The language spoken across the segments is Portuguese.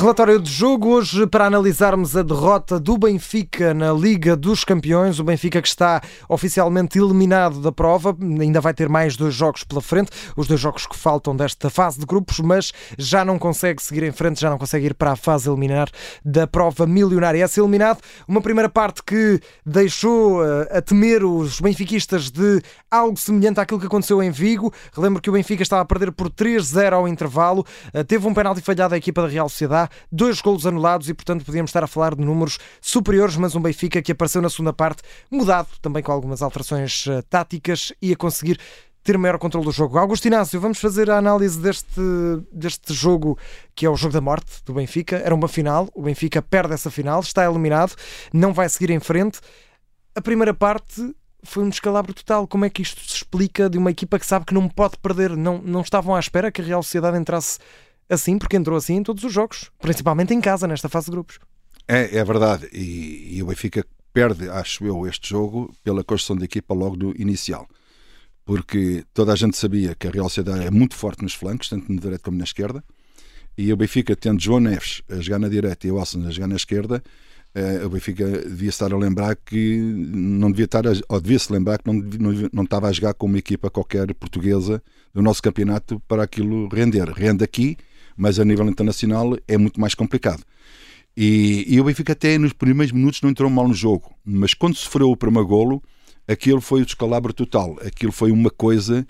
Relatório de jogo hoje para analisarmos a derrota do Benfica na Liga dos Campeões. O Benfica que está oficialmente eliminado da prova, ainda vai ter mais dois jogos pela frente, os dois jogos que faltam desta fase de grupos, mas já não consegue seguir em frente, já não consegue ir para a fase eliminar da prova milionária. É eliminado, uma primeira parte que deixou eh, a temer os benfiquistas de algo semelhante àquilo que aconteceu em Vigo. Relembro que o Benfica estava a perder por 3-0 ao intervalo, eh, teve um penalti falhado à equipa da Real Sociedade dois golos anulados e, portanto, podíamos estar a falar de números superiores, mas um Benfica que apareceu na segunda parte, mudado também com algumas alterações uh, táticas e a conseguir ter maior controle do jogo. Augusto Inácio, vamos fazer a análise deste, deste jogo que é o jogo da morte do Benfica. Era uma final, o Benfica perde essa final, está eliminado, não vai seguir em frente. A primeira parte foi um descalabro total. Como é que isto se explica de uma equipa que sabe que não pode perder? Não, não estavam à espera que a Real Sociedade entrasse assim, porque entrou assim em todos os jogos, principalmente em casa, nesta fase de grupos. É, é verdade, e, e o Benfica perde, acho eu, este jogo pela construção da equipa logo no inicial. Porque toda a gente sabia que a Real Sociedade é muito forte nos flancos, tanto na direita como na esquerda, e o Benfica, tendo João Neves a jogar na direita e o Wilson a jogar na esquerda, eh, o Benfica devia estar a lembrar que não devia estar, a, ou devia se lembrar que não, não, não estava a jogar com uma equipa qualquer portuguesa do nosso campeonato para aquilo render. Rende aqui, mas a nível internacional é muito mais complicado. E, e o Benfica até nos primeiros minutos não entrou mal no jogo, mas quando sofreu o primeiro golo, aquilo foi o descalabro total. Aquilo foi uma coisa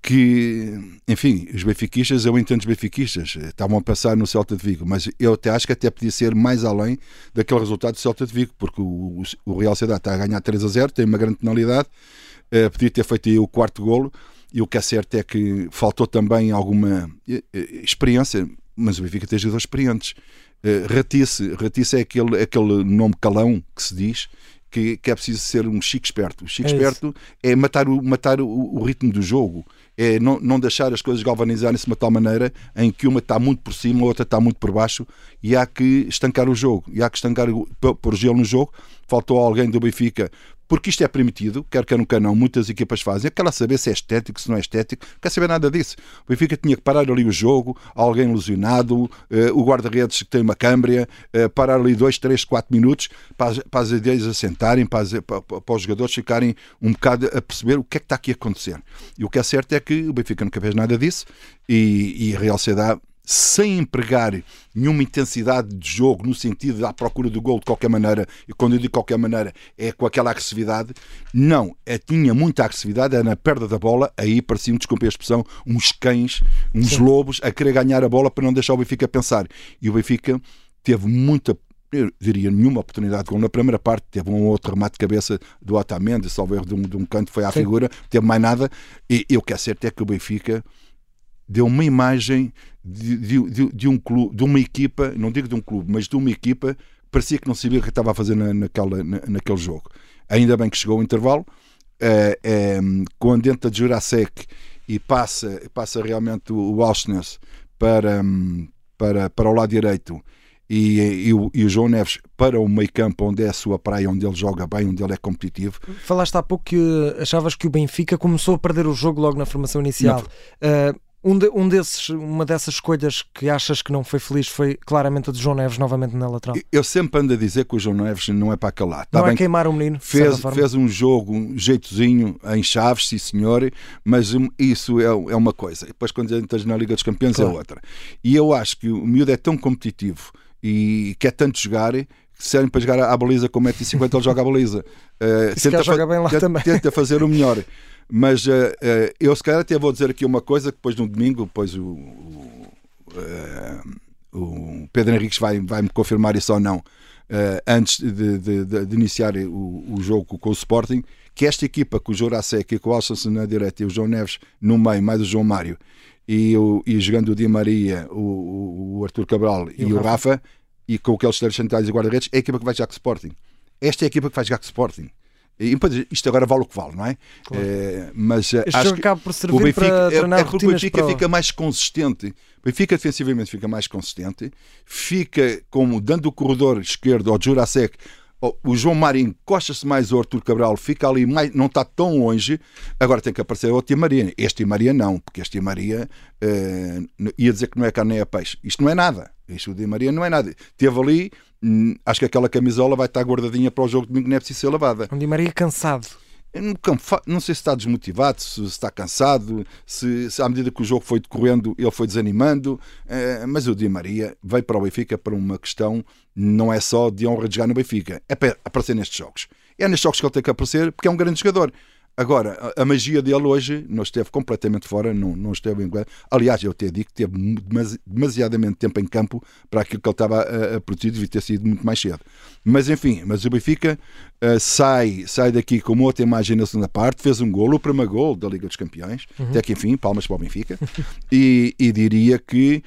que, enfim, os benfiquistas, eu entendo os benfiquistas, estavam a passar no Celta de Vigo, mas eu até acho que até podia ser mais além daquele resultado do Celta de Vigo, porque o, o Real Sociedade está a ganhar 3 a 0, tem uma grande penalidade, uh, podia ter feito aí o quarto golo, e o que é certo é que faltou também alguma eh, eh, experiência, mas o Benfica tem jogadores experientes. Uh, ratice, ratice é aquele, aquele nome calão que se diz, que, que, é preciso ser um chico esperto. O chico é esperto é matar, o, matar o, o, ritmo do jogo, é não, não deixar as coisas galvanizarem-se de uma tal maneira em que uma está muito por cima, a outra está muito por baixo, e há que estancar o jogo, e há que estancar, pôr gelo no jogo. Faltou alguém do Benfica porque isto é permitido, quer quer nunca não, muitas equipas fazem. Quer lá saber se é estético, se não é estético, quer saber nada disso. O Benfica tinha que parar ali o jogo, alguém lesionado, uh, o guarda-redes que tem uma câmbria, uh, parar ali dois, três, quatro minutos para, para as ideias assentarem, para, as, para, para, os jogadores ficarem um bocado a perceber o que é que está aqui a acontecer. E o que é certo é que o Benfica nunca fez nada disso e, e a Real Sociedade sem empregar nenhuma intensidade de jogo no sentido da procura do gol de qualquer maneira, e quando eu digo de qualquer maneira é com aquela agressividade, não, é, tinha muita agressividade, era na perda da bola, aí pareciam, desculpe a expressão, uns cães, uns Sim. lobos a querer ganhar a bola para não deixar o Benfica pensar. E o Benfica teve muita eu diria nenhuma oportunidade de gol na primeira parte, teve um outro remate de cabeça do Otamendi, salvo erro de um, de um canto, foi à Sim. figura, teve mais nada, e eu quero é que o Benfica deu uma imagem de, de, de, um clube, de uma equipa, não digo de um clube, mas de uma equipa que parecia que não sabia o que estava a fazer na, naquela, na, naquele jogo. Ainda bem que chegou o intervalo, é, é, quando entra de Jurasek e passa, passa realmente o Walshness para, para, para o lado direito e, e, o, e, o, João Neves para o meio campo onde é a sua praia, onde ele joga bem, onde ele é competitivo. Falaste há pouco que achavas que o Benfica começou a perder o jogo logo na formação inicial. Não, uh, um, de, um desses, uma dessas escolhas que achas que não foi feliz foi claramente a de João Neves novamente na lateral. Eu sempre ando a dizer que o João Neves não é para calar. Tá não é bem, queimar o menino. Fez, fez um jogo, um jeitozinho em Chaves, sim senhor, mas isso é, é uma coisa. Depois quando entras na Liga dos Campeões é claro. é outra. E eu acho que o miúdo é tão competitivo e quer tanto jogar que serve para jogar à baliza com 1,50m ele joga a baliza. Uh, tenta, tenta, tenta fazer o melhor. Mas uh, uh, eu, se calhar, até vou dizer aqui uma coisa que depois no domingo, depois o, o, uh, o Pedro Henriques vai, vai me confirmar isso ou não, antes de, de, de iniciar o, o, jogo com o Sporting, que esta equipa com o Jurasek e com o Alson na direita e o João Neves no meio, mais o João Mário, e, o, e jogando o Di Maria, o, o Arthur Cabral e, e o Rafa, Rafa, e com aqueles três centrais e guarda-redes, é a equipa que vai jogar com o Sporting. Esta é a equipa que vai jogar com o Sporting. E isto agora vale o que vale, não é? Claro. é mas eh, este acho acaba por servir o Benfica, para treinar é, é porque o Benfica para... fica mais consistente. O Benfica defensivamente fica mais consistente, fica como dando o corredor esquerdo ao Jurasek o João Mário encosta-se mais ao Arthur Cabral, fica ali, mais, não está tão longe. Agora tem que aparecer o Tia Maria. Este Tia Maria não, porque este Tia Maria uh, ia dizer que não é carne nem é peixe. Isto não é nada. Isto o Tia Maria não é nada. Teve ali, acho que aquela camisola vai estar guardadinha para o jogo de domingo, não é preciso ser lavada. Um Di Maria cansado. Não sei se está desmotivado, se está cansado, se, se à medida que o jogo foi decorrendo ele foi desanimando, eh, mas o Di Maria veio para o Benfica para uma questão, não é só de honra de jogar no Benfica, é para aparecer nestes jogos. É nestes jogos que ele tem que aparecer porque é um grande jogador. Agora, a, magia dele hoje não esteve completamente fora, não, não esteve em Aliás, eu até digo que teve demasiadamente tempo em campo para aquilo que ele estava a, a produzir, devia ter sido muito mais cedo. Mas enfim, mas o Benfica uh, sai, sai daqui com uma outra imagem na segunda parte, fez um golo, o primeiro gol da Liga dos Campeões, uhum. até que enfim, palmas para o Benfica, e, e diria que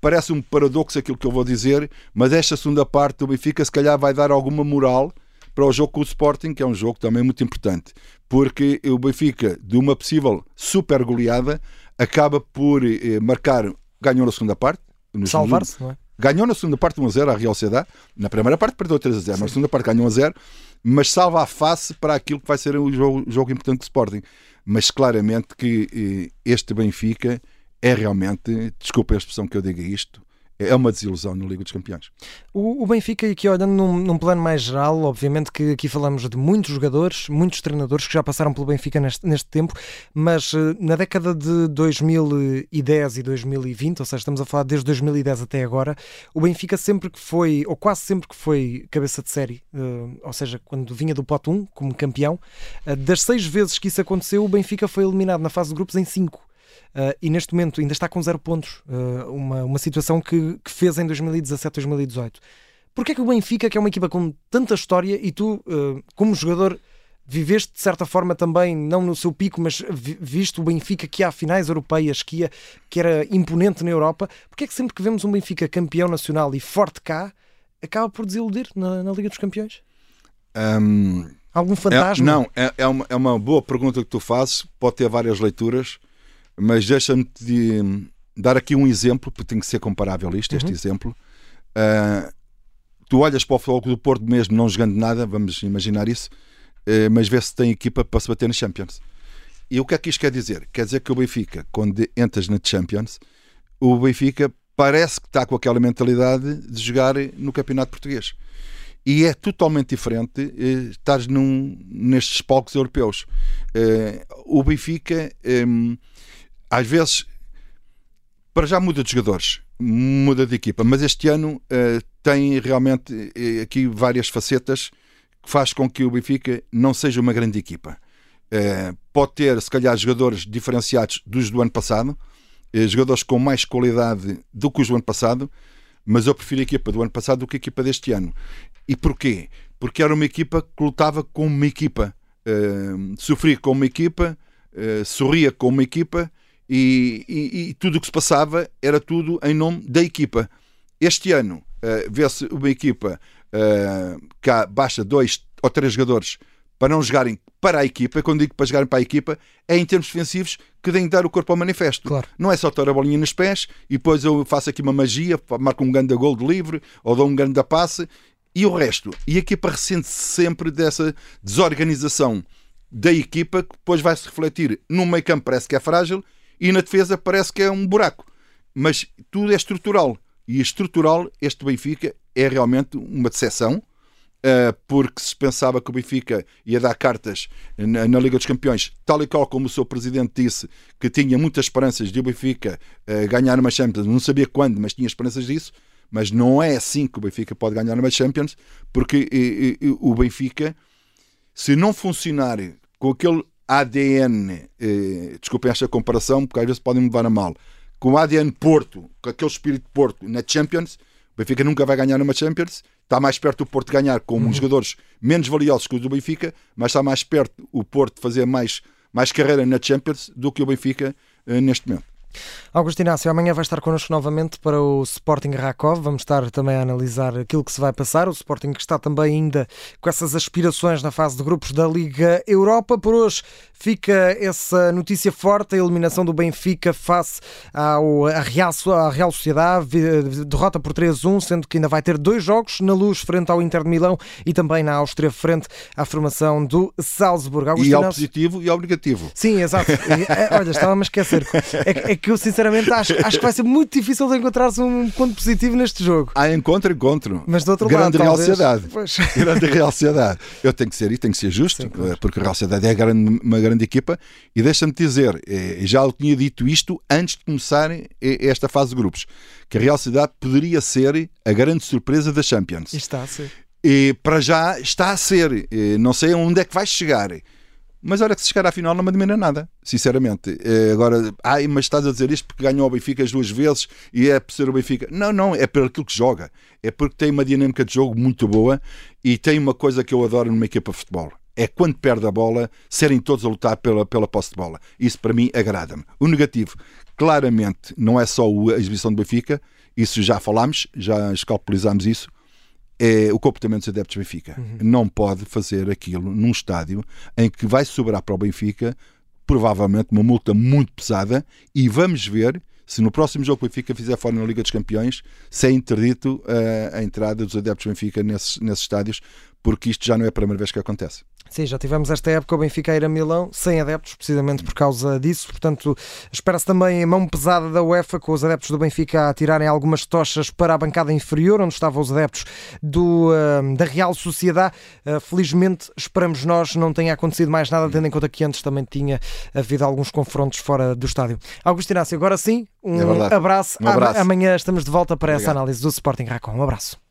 parece um paradoxo aquilo que eu vou dizer, mas esta segunda parte do Benfica se calhar vai dar alguma moral para o jogo com o Sporting, que é um jogo também muito importante, porque o Benfica, de uma possível super goleada, acaba por eh, marcar, ganhou na segunda parte. Salvar-se, não é? Ganhou na segunda parte 1 a 0 a Real Sociedade. Na primeira parte perdeu 3 a 0, mas na segunda parte ganhou 1 a 0, mas salva a face para aquilo que vai ser o jogo, jogo importante do Sporting. Mas claramente que eh, este Benfica é realmente, desculpa a expressão que eu diga isto, é uma desilusão na Liga dos Campeões. O, o Benfica, aqui olhando num, num, plano mais geral, obviamente que aqui falamos de muitos jogadores, muitos treinadores que já passaram pelo Benfica neste, neste tempo, mas eh, na década de 2010 e 2020, ou seja, estamos a falar desde 2010 até agora, o Benfica sempre que foi, ou quase sempre que foi cabeça de série, uh, ou seja, quando vinha do pote 1 como campeão, uh, das seis vezes que isso aconteceu, o Benfica foi eliminado na fase de grupos em cinco. Uh, e neste momento ainda está com zero pontos. Uh, uma, uma situação que, que fez em 2017, 2018. Porquê é que o Benfica, que é uma equipa com tanta história, e tu, uh, como jogador, viveste de certa forma também, não no seu pico, mas visto o Benfica que há finais europeias, que, ia, que era imponente na Europa, porque é que sempre que vemos um Benfica campeão nacional e forte cá, acaba por desiludir na, na Liga dos Campeões? Um, Algum fantasma? É, não, é, é, uma, é uma boa pergunta que tu fazes, pode ter várias leituras. Mas deixa-me de dar aqui um exemplo, porque tem que ser comparável isto, uhum. este exemplo. Uh, tu olhas para o Futebol do Porto mesmo, não jogando nada, vamos imaginar isso, uh, mas vê se tem equipa para se bater na Champions. E o que é que isto quer dizer? Quer dizer que o Benfica, quando entras na Champions, o Benfica parece que está com aquela mentalidade de jogar no Campeonato Português. E é totalmente diferente uh, estar nestes palcos europeus. Uh, o Benfica. Um, às vezes, para já muda de jogadores, muda de equipa, mas este ano uh, tem realmente uh, aqui várias facetas que faz com que o Benfica não seja uma grande equipa. Uh, pode ter, se calhar, jogadores diferenciados dos do ano passado, jogadores com mais qualidade do que os do ano passado, mas eu prefiro a equipa do ano passado do que a equipa deste ano. E porquê? Porque era uma equipa que lutava como uma equipa, sofria como uma equipa, sorria como uma equipa e, e, e tudo o que se passava era tudo em nome da equipa. Este ano uh, vê-se uma equipa uh, que há, basta dois ou três jogadores para não jogarem para a equipa, quando digo para jogarem para a equipa, é em termos defensivos que têm de dar o corpo ao manifesto. Claro. Não é só ter a bolinha nos pés e depois eu faço aqui uma magia, marco um grande gol de livre ou dou um grande passe e o resto. E a equipa ressente-se sempre dessa desorganização da equipa que depois vai se refletir no meio campo, parece que é frágil e na defesa parece que é um buraco. Mas tudo é estrutural. E estrutural, este Benfica é realmente uma decepção, eh, porque se pensava que o Benfica ia dar cartas na, Liga dos Campeões, tal e qual como o seu presidente disse, que tinha muitas esperanças de o Benfica eh, ganhar uma Champions, não sabia quando, mas tinha esperanças disso. Mas não é assim que o Benfica pode ganhar uma Champions, porque o Benfica, se não funcionar com aquele ADN, eh, desculpem esta comparação, porque às vezes podem me levar a mal, com o ADN Porto, com aquele espírito de Porto na Champions, o Benfica nunca vai ganhar numa Champions, está mais perto do Porto ganhar com uhum. jogadores menos valiosos que os do Benfica, mas está mais perto o Porto fazer mais, mais carreira na Champions do que o Benfica eh, neste momento. Augusto Inácio, amanhã vai estar connosco novamente para o Sporting Rakov. Vamos estar também a analisar aquilo que se vai passar. O Sporting que está também ainda com essas aspirações na fase de grupos da Liga Europa. Por hoje fica essa notícia forte, a eliminação do Benfica face ao, à, Real, à Real Sociedade, derrota por 3-1, sendo que ainda vai ter dois jogos na luz frente ao Inter de Milão e também na Áustria frente à formação do Salzburgo. Augusto e ao Inácio... positivo e ao negativo. Sim, exato. É, olha, estava-me a esquecer. É, é que eu sinceramente acho, acho que vai ser muito difícil de encontrar-se um ponto positivo neste jogo. Há encontro, encontro. Mas do outro grande lado, Real Sociedade. Grande Real Sociedade. Eu tenho que ser e tenho que ser justo, Sim, claro. porque a Real Sociedade é grande, uma grande equipa e deixa-me dizer, eh, já eu tinha dito isto antes de começar eh, esta fase de grupos, que a Real Sociedade poderia ser a grande surpresa da Champions. E está a ser. E para já está a ser. Não sei onde é que vai chegar. Mas olha que se chegar à final não me admira nada, sinceramente. É, agora, ai, mas estás a dizer isto porque ganhou o Benfica as duas vezes e é por ser o Benfica. Não, não, é por aquilo que joga. É porque tem uma dinâmica de jogo muito boa e tem uma coisa que eu adoro numa equipa de futebol. É quando perde a bola, serem todos a lutar pela, pela posse de bola. Isso para mim agrada-me. O negativo, claramente, não é só a exibição do Benfica, isso já falámos, já escalpelizámos isso é o comportamento dos adeptos do Benfica. Uhum. Não pode fazer aquilo num estádio em que vai sobrar para o Benfica provavelmente uma multa muito pesada e vamos ver se no próximo jogo o Benfica fizer fora na Liga dos Campeões, se é interdito uh, a entrada dos adeptos do Benfica nesses, nesses estádios, porque isto já não é a primeira vez que acontece. Sim, já tivemos esta época o Benfica ir a Milão sem adeptos, precisamente por causa disso. Portanto, espera-se também a mão pesada da UEFA com os adeptos do Benfica a tirarem algumas tochas para a bancada inferior, onde estavam os adeptos do, uh, da Real Sociedade. Uh, felizmente, esperamos nós, não tenha acontecido mais nada, tendo em conta que antes também tinha havido alguns confrontos fora do estádio. Augusto Inácio, agora sim, um, é abraço. um abraço. Amanhã estamos de volta para Obrigado. essa análise do Sporting Racon. Um abraço.